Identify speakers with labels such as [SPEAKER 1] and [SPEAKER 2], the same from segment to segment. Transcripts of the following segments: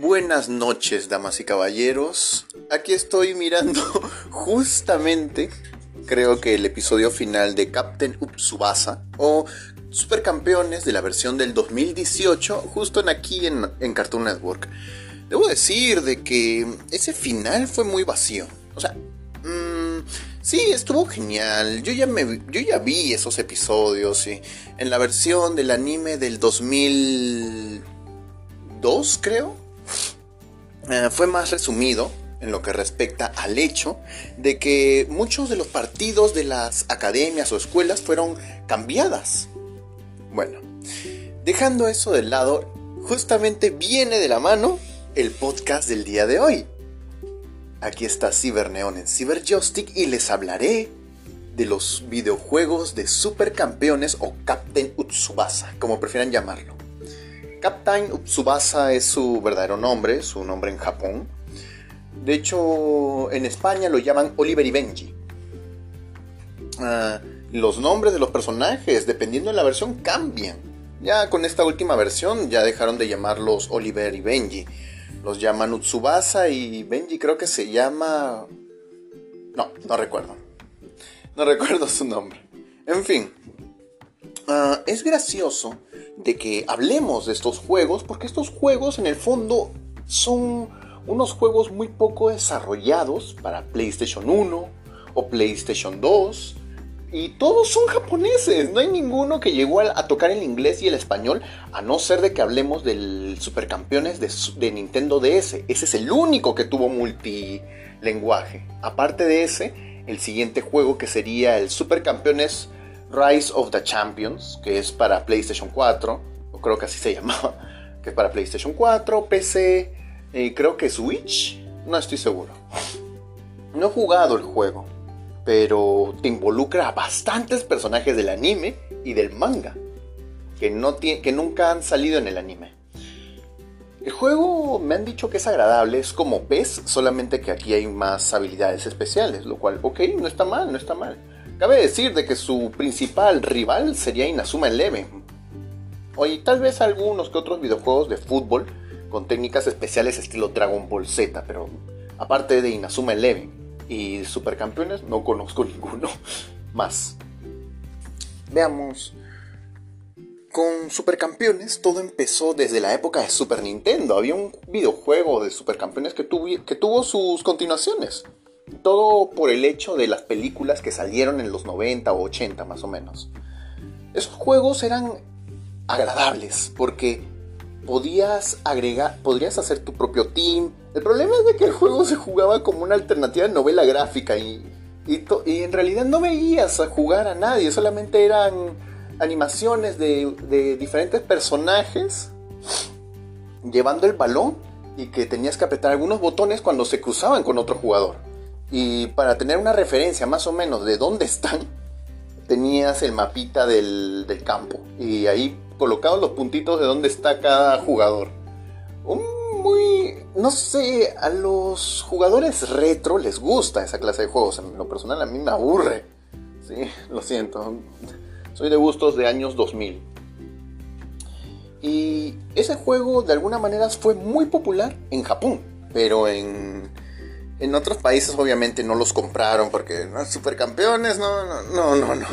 [SPEAKER 1] Buenas noches, damas y caballeros. Aquí estoy mirando justamente, creo que el episodio final de Captain Tsubasa o Supercampeones de la versión del 2018, justo en aquí en, Cartoon Network. Debo decir de que ese final fue muy vacío. O sea, mmm, sí, estuvo genial. Yo ya, me, yo ya vi esos episodios, En la versión del anime del 2002, creo eh, fue más resumido en lo que respecta al hecho de que muchos de los partidos de las academias o escuelas fueron cambiadas. Bueno, dejando eso de lado, justamente viene de la mano el podcast del día de hoy. Aquí está Cyberneon en Cyberjoystick y les hablaré de los videojuegos de supercampeones o Captain Utsubasa, como prefieran llamarlo. Captain Tsubasa es su verdadero nombre, su nombre en Japón. De hecho, en España lo llaman Oliver y Benji. Ah, los nombres de los personajes, dependiendo de la versión, cambian. Ya con esta última versión ya dejaron de llamarlos Oliver y Benji. Los llaman Utsubasa y Benji creo que se llama... No, no recuerdo. No recuerdo su nombre. En fin. Ah, es gracioso de que hablemos de estos juegos, porque estos juegos en el fondo son unos juegos muy poco desarrollados para PlayStation 1 o PlayStation 2. Y todos son japoneses, no hay ninguno que llegó a, tocar el inglés y el español, a no ser de que hablemos del Supercampeones de, de Nintendo DS. Ese es el único que tuvo multilenguaje. Aparte de ese, el siguiente juego que sería el Supercampeones Rise of the Champions, que es para PlayStation 4, o creo que así se llamaba, que es para PlayStation 4, PC, y creo que Switch, no estoy seguro. No he jugado el juego, pero te involucra a bastantes personajes del anime y del manga, que, no que nunca han salido en el anime. El juego me han dicho que es agradable, es como PES, solamente que aquí hay más habilidades especiales, lo cual, ok, no está mal, no está mal. Cabe decir de que su principal rival sería Inazuma Eleven. O tal vez algunos que otros videojuegos de fútbol con técnicas especiales estilo Dragon Ball Z, pero aparte de Inazuma Eleven y Supercampeones no conozco ninguno más. Veamos. Con Supercampeones todo empezó desde la época de Super Nintendo. Había un videojuego de Supercampeones que, que tuvo sus continuaciones. Todo por el hecho de las películas que salieron en los 90 o 80 más o menos. Esos juegos eran agradables porque podías agregar, podrías hacer tu propio team. El problema es de que el juego se jugaba como una alternativa de novela gráfica y, y, en realidad no veías a jugar a nadie, solamente eran animaciones de, de diferentes personajes llevando el balón y que tenías que apretar algunos botones cuando se cruzaban con otro jugador. Y para tener una referencia más o menos de dónde están, tenías el mapita del, campo. Y ahí colocados los puntitos de dónde está cada jugador. Un muy... No sé, a los jugadores retro les gusta esa clase de juegos. En lo personal a mí me aburre. Sí, lo siento. Soy de gustos de años 2000. Y ese juego de alguna manera fue muy popular en Japón. Pero en en otros países obviamente no los compraron porque ¿no? supercampeones, no, no, no, no, no.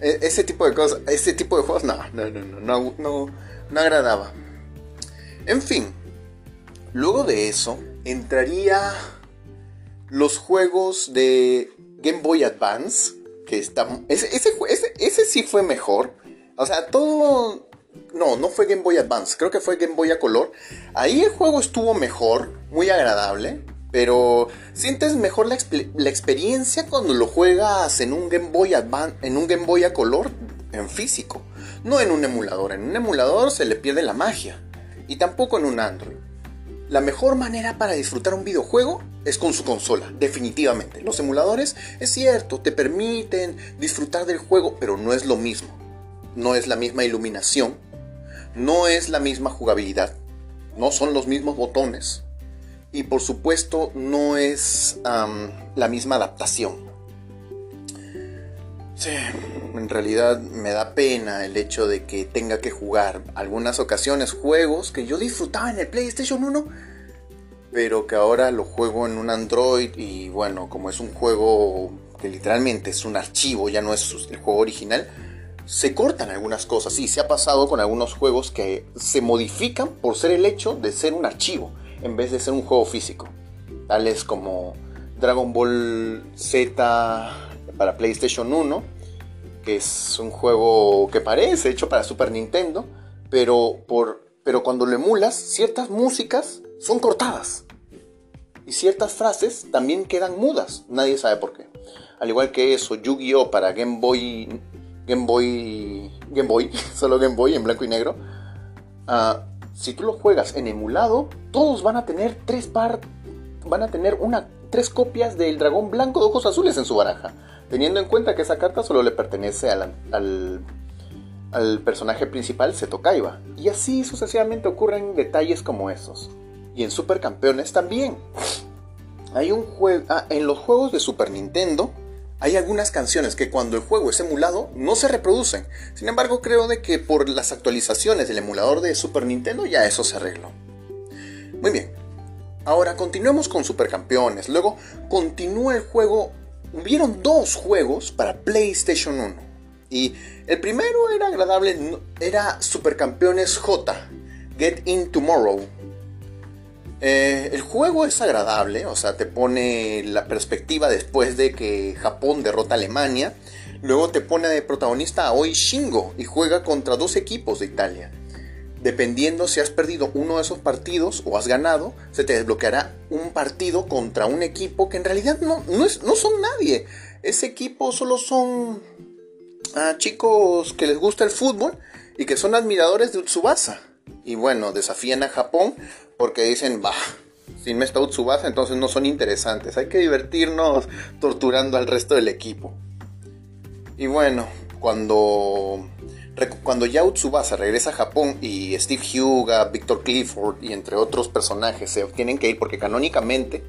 [SPEAKER 1] E, ese tipo de cosas, ese tipo de juegos, no, no, no, no, no, no, no agradaba. En fin, luego de eso entraría los juegos de Game Boy Advance, que está, ese, ese, ese, ese sí fue mejor. O sea, todo no, no fue Game Boy Advance, creo que fue Game Boy a color. Ahí el juego estuvo mejor, muy agradable. Pero sientes mejor la, experiencia cuando lo juegas en un Game Boy Advance, en un Game Boy a color en físico, no en un emulador. En un emulador se le pierde la magia y tampoco en un Android. La mejor manera para disfrutar un videojuego es con su consola, definitivamente. Los emuladores, es cierto, te permiten disfrutar del juego, pero no es lo mismo. No es la misma iluminación, no es la misma jugabilidad, no son los mismos botones, y por supuesto no es la misma adaptación. Sí. en realidad me da pena el hecho de que tenga que jugar algunas ocasiones juegos que yo disfrutaba en el PlayStation 1, pero que ahora lo juego en un Android y bueno, como es un juego que literalmente es un archivo, ya no es el juego original, se cortan algunas cosas. Sí, se ha pasado con algunos juegos que se modifican por ser el hecho de ser un archivo en vez de ser un juego físico. Tales como Dragon Ball Z para PlayStation 1, que es un juego que parece hecho para Super Nintendo, pero, por, pero cuando lo emulas, ciertas músicas son cortadas. Y ciertas frases también quedan mudas. Nadie sabe por qué. Al igual que eso, Yu-Gi-Oh! para Game Boy Game Boy, Game Boy, solo Game Boy en blanco y negro. Ah, si tú lo juegas en emulado, todos van a tener tres par, van a tener una, tres copias del dragón blanco de ojos azules en su baraja, teniendo en cuenta que esa carta solo le pertenece al, al, personaje principal, Seto Kaiba. Y así sucesivamente ocurren detalles como esos. Y en Supercampeones también. Hay un juego, ah, en los juegos de Super Nintendo hay algunas canciones que cuando el juego es emulado no se reproducen. Sin embargo, creo de que por las actualizaciones del emulador de Super Nintendo ya eso se arregló. Muy bien. Ahora continuemos con Supercampeones. Luego continúa el juego. Hubieron dos juegos para PlayStation 1. Y el primero era agradable, era Supercampeones J, Get In Tomorrow. Eh, el juego es agradable, o sea, te pone la perspectiva después de que Japón derrota a Alemania. Luego te pone de protagonista a Oi Shingo y juega contra dos equipos de Italia. Dependiendo si has perdido uno de esos partidos o has ganado, se te desbloqueará un partido contra un equipo que en realidad no, no, no son nadie. Ese equipo solo son ah, chicos que les gusta el fútbol y que son admiradores de Tsubasa. Y bueno, desafían a Japón porque dicen, bah, sin Mesta Utsubasa entonces no son interesantes. Hay que divertirnos torturando al resto del equipo. Y bueno, cuando, cuando ya Utsubasa regresa a Japón y Steve Huga, Victor Clifford y entre otros personajes se tienen que ir porque canónicamente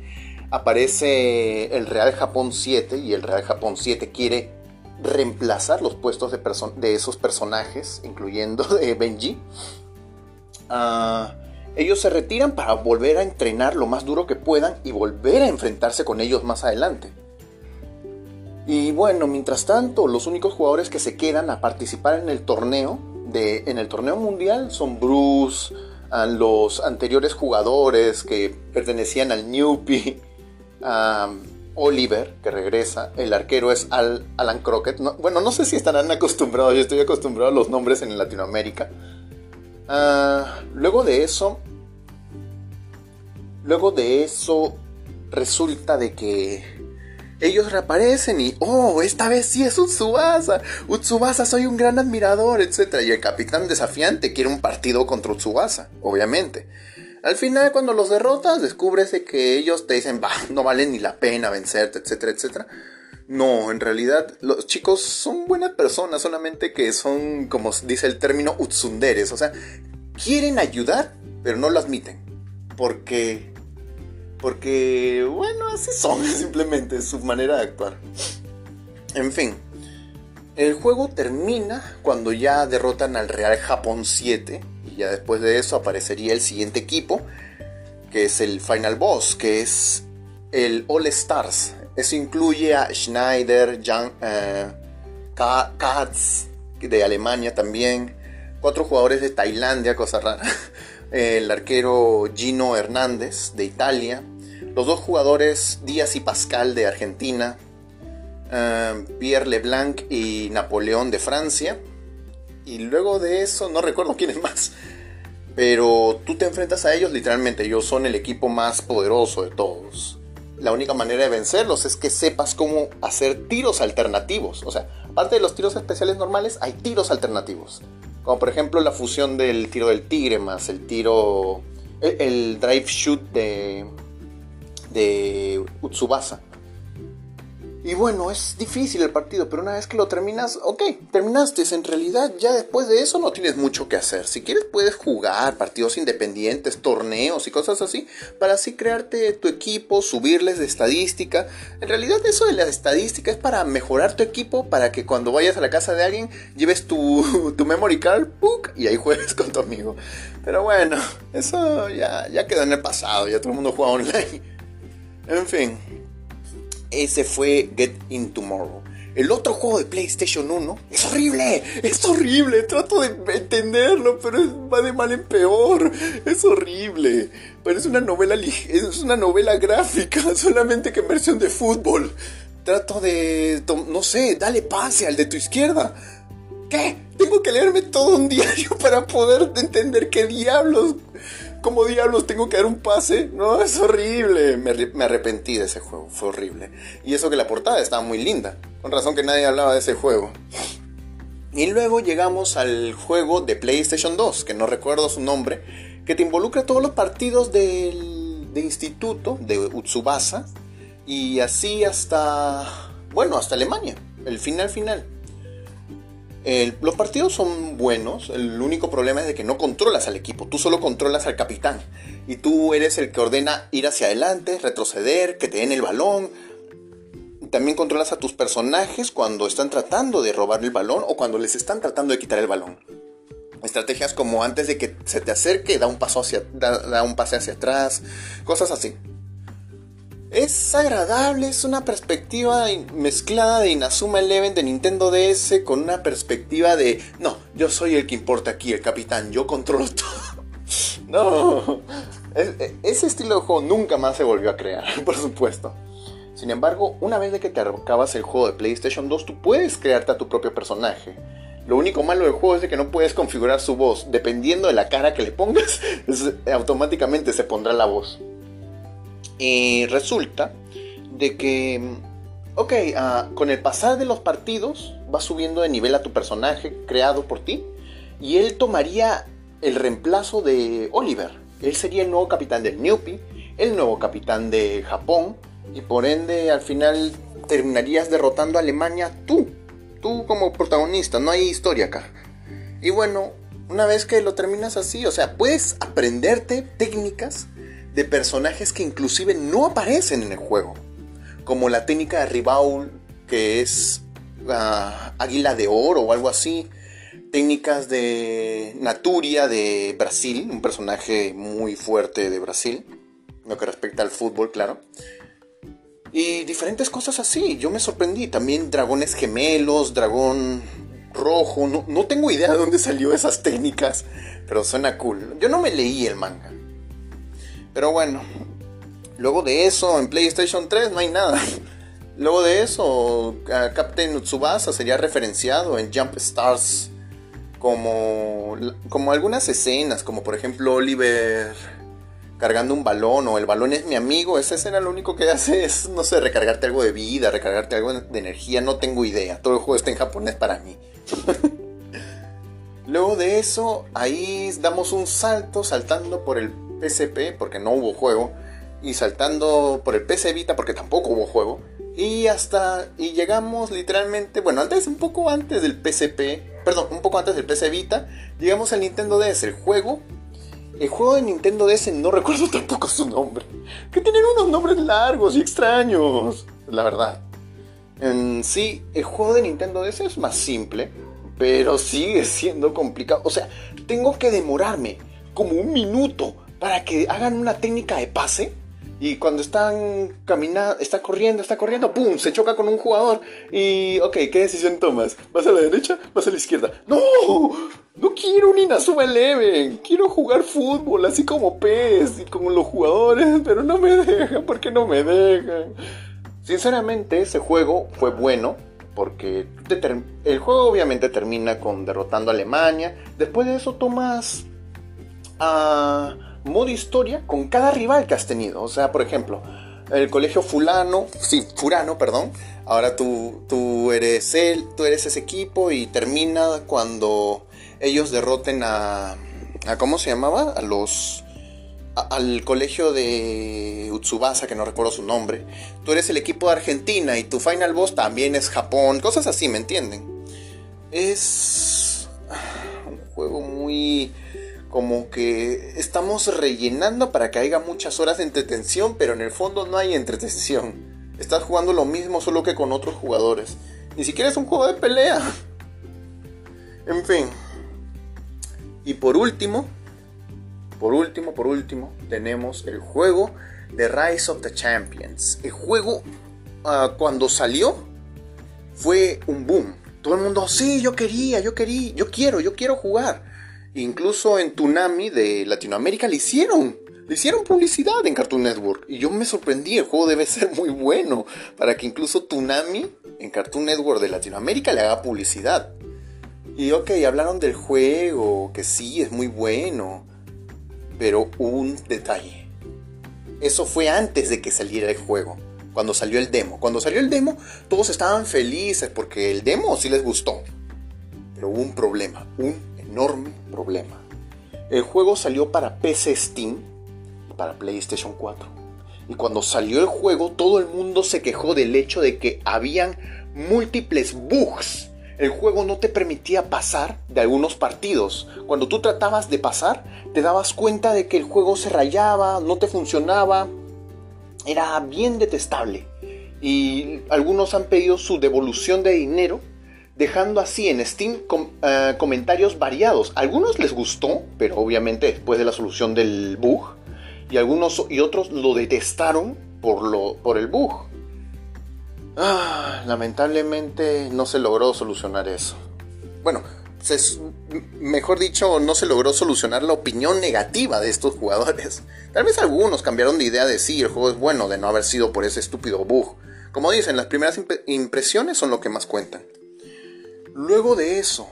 [SPEAKER 1] aparece el Real Japón 7 y el Real Japón 7 quiere reemplazar los puestos de, de esos personajes, incluyendo de Benji. Ah, ellos se retiran para volver a entrenar lo más duro que puedan y volver a enfrentarse con ellos más adelante. Y bueno, mientras tanto, los únicos jugadores que se quedan a participar en el torneo, de, en el torneo mundial, son Bruce, los anteriores jugadores que pertenecían al Newpie, Oliver, que regresa, el arquero es Alan Crockett. bueno, no sé si estarán acostumbrados, yo estoy acostumbrado a los nombres en Latinoamérica. Ah, luego de eso, luego de eso, resulta de que ellos reaparecen y, oh, esta vez sí es Utsubasa. Utsubasa, soy un gran admirador, etc. Y el capitán desafiante quiere un partido contra Utsubasa, obviamente. Al final, cuando los derrotas, descubres que ellos te dicen, bah, no vale ni la pena vencerte, etcétera, etcétera. No, en realidad los chicos son buenas personas, solamente que son, como dice el término, utsunderes. O sea, quieren ayudar, pero no lo admiten. Porque, porque, bueno, así son simplemente, su manera de actuar. En fin, el juego termina cuando ya derrotan al Real Japón 7. Y ya después de eso aparecería el siguiente equipo, que es el Final Boss, que es el All Stars, eso incluye a Schneider, Jan, eh, Katz de Alemania también, cuatro jugadores de Tailandia, cosa rara, el arquero Gino Hernández de Italia, los dos jugadores Díaz y Pascal de Argentina, eh, Pierre Leblanc y Napoleón de Francia, y luego de eso no recuerdo quién es más. Pero tú te enfrentas a ellos literalmente, ellos son el equipo más poderoso de todos la única manera de vencerlos es que sepas cómo hacer tiros alternativos. O sea, aparte de los tiros especiales normales, hay tiros alternativos. Como por ejemplo la fusión del tiro del tigre más el tiro. el, drive shoot de. de Utsubasa. Y bueno, es difícil el partido, pero una vez que lo terminas, ok, terminaste. En realidad, ya después de eso no tienes mucho que hacer. Si quieres, puedes jugar partidos independientes, torneos y cosas así, para así crearte tu equipo, subirles de estadística. En realidad, eso de la estadística es para mejorar tu equipo, para que cuando vayas a la casa de alguien, lleves tu, tu memory card y ahí juegues con tu amigo. Pero bueno, eso ya, ya quedó en el pasado, ya todo el mundo juega online. En fin ese fue Get In Tomorrow. El otro juego de PlayStation 1 es horrible, es horrible, trato de entenderlo, pero va de mal en peor, es horrible. Parece una novela, es una novela gráfica, solamente que en versión de fútbol. Trato de, no sé, dale pase al de tu izquierda. ¿Qué? Tengo que leerme todo un diario para poder entender qué diablos ¿Cómo diablos tengo que dar un pase? No, es horrible. Me, arrepentí de ese juego, fue horrible. Y eso que la portada estaba muy linda. Con razón que nadie hablaba de ese juego. Y luego llegamos al juego de PlayStation 2, que no recuerdo su nombre, que te involucra todos los partidos del, de instituto, de Utsubasa, y así hasta, bueno, hasta Alemania, el final final los partidos son buenos, el único problema es de que no controlas al equipo, tú solo controlas al capitán. Y tú eres el que ordena ir hacia adelante, retroceder, que te den el balón. También controlas a tus personajes cuando están tratando de robar el balón o cuando les están tratando de quitar el balón. Estrategias como antes de que se te acerque, da un paso hacia, da un pase hacia atrás, cosas así. Es agradable, es una perspectiva mezclada de Inazuma Eleven de Nintendo DS con una perspectiva de, no, yo soy el que importa aquí, el capitán, yo controlo todo. no, e, ese estilo de juego nunca más se volvió a crear, por supuesto. Sin embargo, una vez de que te acabas el juego de PlayStation 2, tú puedes crearte a tu propio personaje. Lo único malo del juego es que no puedes configurar su voz. Dependiendo de la cara que le pongas, automáticamente se pondrá la voz. Y resulta de que, ok, ah, con el pasar de los partidos va subiendo de nivel a tu personaje creado por ti y él tomaría el reemplazo de Oliver. Él sería el nuevo capitán del Newpie, el nuevo capitán de Japón y por ende al final terminarías derrotando a Alemania tú, tú como protagonista, no hay historia acá. Y bueno, una vez que lo terminas así, o sea, puedes aprenderte técnicas de personajes que inclusive no aparecen en el juego, como la técnica de Ribaul, que es ah, Águila de Oro o algo así, técnicas de Naturia de Brasil, un personaje muy fuerte de Brasil, lo que respecta al fútbol, claro. Y diferentes cosas así, yo me sorprendí. También dragones gemelos, dragón rojo, no, no tengo idea de dónde salió esas técnicas, pero suena cool. Yo no me leí el manga, pero bueno, luego de eso en PlayStation 3 no hay nada. Luego de eso, Captain Tsubasa sería referenciado en Jump Stars como, como algunas escenas, como por ejemplo Oliver cargando un balón o el balón es mi amigo. Esa escena lo único que hace es, no sé, recargarte algo de vida, recargarte algo de energía, no tengo idea. Todo el juego está en japonés para mí. Luego de eso, ahí damos un salto saltando por el PSP porque no hubo juego y saltando por el PC Vita porque tampoco hubo juego y hasta y llegamos literalmente, bueno, antes un poco antes del PSP, perdón, un poco antes del PC Vita, llegamos al Nintendo DS, el juego el juego de Nintendo DS no recuerdo tampoco su nombre. Que tienen unos nombres largos y extraños. La verdad. En sí, el juego de Nintendo DS es más simple. Pero sigue siendo complicado. O sea, tengo que demorarme como un minuto para que hagan una técnica de pase. Y cuando están caminando, está corriendo, está corriendo, ¡pum! Se choca con un jugador. Y, ok, ¿qué decisión tomas? ¿Vas a la derecha? ¿Vas a la izquierda? ¡No! No quiero un Inazuma Eleven. Quiero jugar fútbol, así como PES y como los jugadores, pero no me dejan. ¿Por qué no me dejan? Sinceramente, ese juego fue bueno. Porque el juego obviamente termina con derrotando a Alemania. Después de eso tomas a modo historia con cada rival que has tenido. O sea, por ejemplo, el colegio fulano, sí, furano, perdón. Ahora tú, tú eres tú eres ese equipo y termina cuando ellos derroten a, a ¿cómo se llamaba? A los al colegio de Utsubasa, que no recuerdo su nombre. Tú eres el equipo de Argentina y tu final boss también es Japón. Cosas así, ¿me entienden? Es un juego muy como que estamos rellenando para que haya muchas horas de entretención, pero en el fondo no hay entretención. Estás jugando lo mismo solo que con otros jugadores. Ni siquiera es un juego de pelea. En fin. Y por último, por último, por último, tenemos el juego de Rise of the Champions. El juego ah, cuando salió fue un boom. Todo el mundo, sí, yo quería, yo quería, yo quiero, yo quiero jugar. Incluso en Tunami de Latinoamérica le hicieron. Le hicieron publicidad en Cartoon Network. Y yo me sorprendí, el juego debe ser muy bueno. Para que incluso Tunami en Cartoon Network de Latinoamérica le haga publicidad. Y ok, hablaron del juego, que sí, es muy bueno. Pero un detalle. Eso fue antes de que saliera el juego. Cuando salió el demo. Cuando salió el demo, todos estaban felices porque el demo sí les gustó. Pero hubo un problema, un problema. El juego salió para PC Steam y para PlayStation 4. Y cuando salió el juego, todo el mundo se quejó del hecho de que habían múltiples bugs el juego no te permitía pasar de algunos partidos. Cuando tú tratabas de pasar, te dabas cuenta de que el juego se rayaba, no te funcionaba. Era bien detestable. Y algunos han pedido su devolución de dinero, dejando así en Steam eh, comentarios variados. Algunos les gustó, pero obviamente después de la solución del bug. Y algunos y otros lo detestaron por, lo, por el bug. Ah, lamentablemente no se logró solucionar eso. Bueno, mejor dicho, no se logró solucionar la opinión negativa de estos jugadores. Tal vez algunos cambiaron de idea de sí, el juego es bueno de no haber sido por ese estúpido bug. Como dicen, las primeras impresiones son lo que más cuentan. Luego de eso,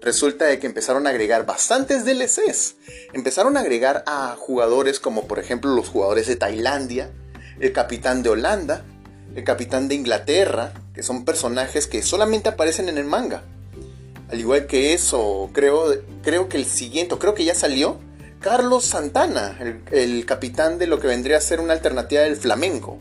[SPEAKER 1] resulta de que empezaron a agregar bastantes DLCs. Empezaron a agregar a jugadores como por ejemplo los jugadores de Tailandia, el capitán de Holanda, el capitán de Inglaterra, que son personajes que solamente aparecen en el manga. Al igual que eso, creo, creo que el siguiente, creo que ya salió, Carlos Santana, el, capitán de lo que vendría a ser una alternativa del flamenco.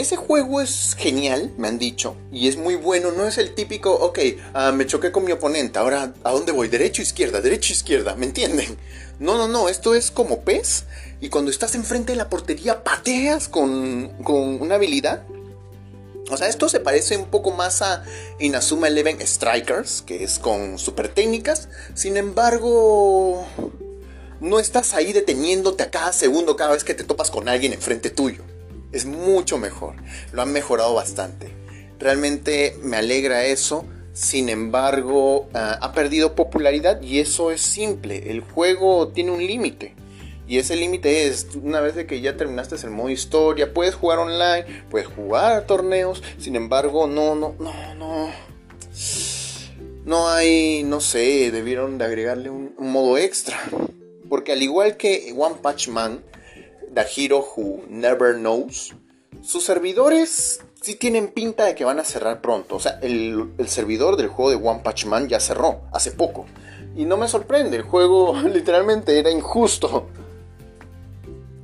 [SPEAKER 1] Ese juego es genial, me han dicho, y es muy bueno. No es el típico, ok, ah, me choqué con mi oponente, ahora ¿a dónde voy? Derecho, izquierda, derecho, izquierda, ¿me entienden? No, no, no, esto es como pez y cuando estás enfrente de la portería pateas con, con una habilidad. O sea, esto se parece un poco más a Inazuma Eleven Strikers, que es con super técnicas. Sin embargo, no estás ahí deteniéndote a cada segundo cada vez que te topas con alguien enfrente tuyo. Es mucho mejor. Lo han mejorado bastante. Realmente me alegra eso. Sin embargo, ah, ha perdido popularidad y eso es simple. El juego tiene un límite. Y ese límite es, una vez que ya terminaste el modo historia, puedes jugar online, puedes jugar torneos, sin embargo, no, no, no, no. No hay, no sé, debieron de agregarle un, modo extra. Porque al igual que One Punch Man, The Hero Who Never Knows, sus servidores sí tienen pinta de que van a cerrar pronto. O sea, el, servidor del juego de One Punch Man ya cerró hace poco. Y no me sorprende, el juego literalmente era injusto.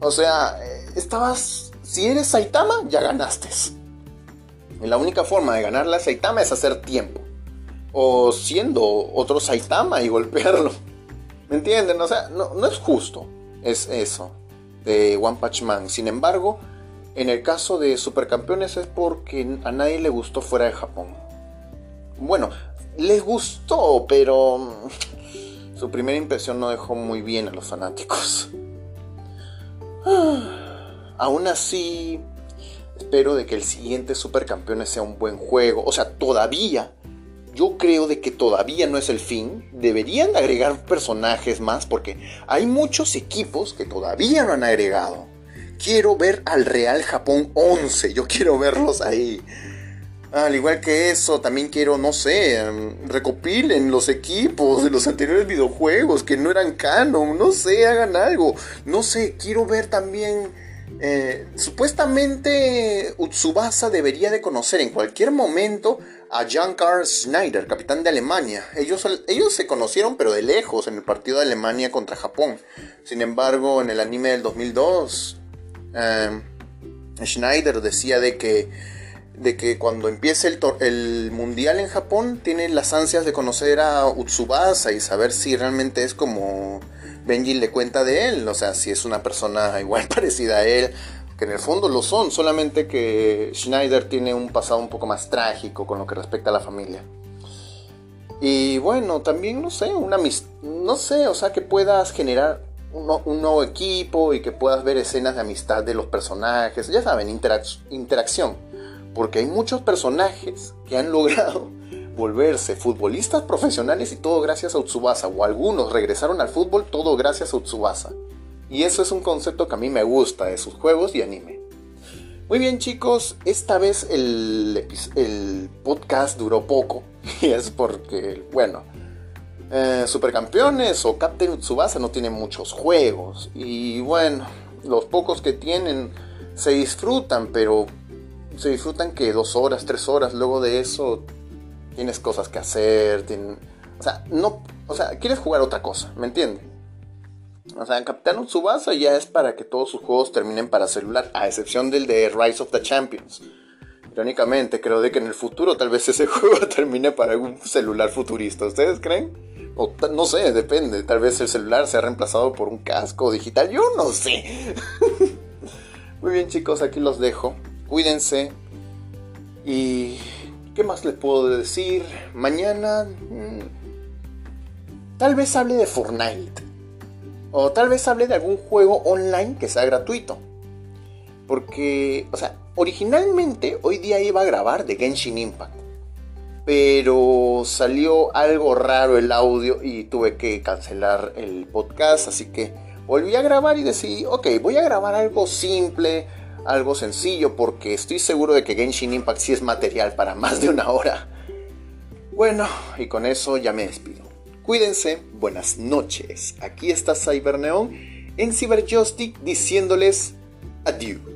[SPEAKER 1] O sea, estabas. Si eres Saitama, ya ganaste. Y la única forma de ganarle a Saitama es hacer tiempo. O siendo otro Saitama y golpearlo. ¿Me entienden? O sea, no, no es justo. Es eso. De One Punch Man. Sin embargo, en el caso de Supercampeones es porque a nadie le gustó fuera de Japón. Bueno, les gustó, pero mm, su primera impresión no dejó muy bien a los fanáticos. Aún así, espero de que el siguiente Supercampeones sea un buen juego. O sea, todavía, yo creo de que todavía no es el fin. Deberían agregar personajes más porque hay muchos equipos que todavía no han agregado. Quiero ver al Real Japón 11, yo quiero verlos ahí. Al igual que eso, también quiero, no sé, em, recopilen los equipos de los anteriores videojuegos que no eran canon, no sé, hagan algo. No sé, quiero ver también... Eh, supuestamente Utsubasa debería de conocer en cualquier momento a Jan Karl Schneider, capitán de Alemania. Ellos, ellos se conocieron pero de lejos en el partido de Alemania contra Japón. Sin embargo, en el anime del 2002, em, Schneider decía de que, de que cuando empiece el, el, mundial en Japón tiene las ansias de conocer a Utsubasa y saber si realmente es como Benji le cuenta de él, o sea, si es una persona igual parecida a él, que en el fondo lo son, solamente que Schneider tiene un pasado un poco más trágico con lo que respecta a la familia. Y bueno, también no sé, una no sé, o sea, que puedas generar un, nuevo equipo y que puedas ver escenas de amistad de los personajes, ya saben, interacción, porque hay muchos personajes que han logrado volverse futbolistas profesionales y todo gracias a Utsubasa, o algunos regresaron al fútbol todo gracias a Utsubasa. Y eso es un concepto que a mí me gusta de sus juegos y anime. Muy bien chicos, esta vez el, podcast duró poco. Y es porque, bueno, eh, Supercampeones o Captain Tsubasa no tienen muchos juegos. Y bueno, los pocos que tienen se disfrutan, pero se disfrutan que dos horas, tres horas. Luego de eso tienes cosas que hacer. o sea, no, o sea, quieres jugar otra cosa, ¿me entiendes? O sea, Capitán Tsubasa ya es para que todos sus juegos terminen para celular, a excepción del de Rise of the Champions. Irónicamente, creo de que en el futuro tal vez ese juego termine para algún celular futurista. ¿Ustedes creen? No sé, depende. Tal vez el celular sea reemplazado por un casco digital. Yo no sé. Muy bien chicos, aquí los dejo. Cuídense. Y... ¿Qué más les puedo decir? Mañana... Mm, tal vez hable de Fortnite. O tal vez hable de algún juego online que sea gratuito. Porque, o sea, originalmente hoy día iba a grabar de Genshin Impact. Pero salió algo raro el audio y tuve que cancelar el podcast. Así que volví a grabar y decidí, ok, voy a grabar algo simple, algo sencillo, porque estoy seguro de que Genshin Impact sí es material para más de una hora. Bueno, y con eso ya me despido. Cuídense, buenas noches. Aquí está Cyberneon en Cyberjoystick diciéndoles adiós.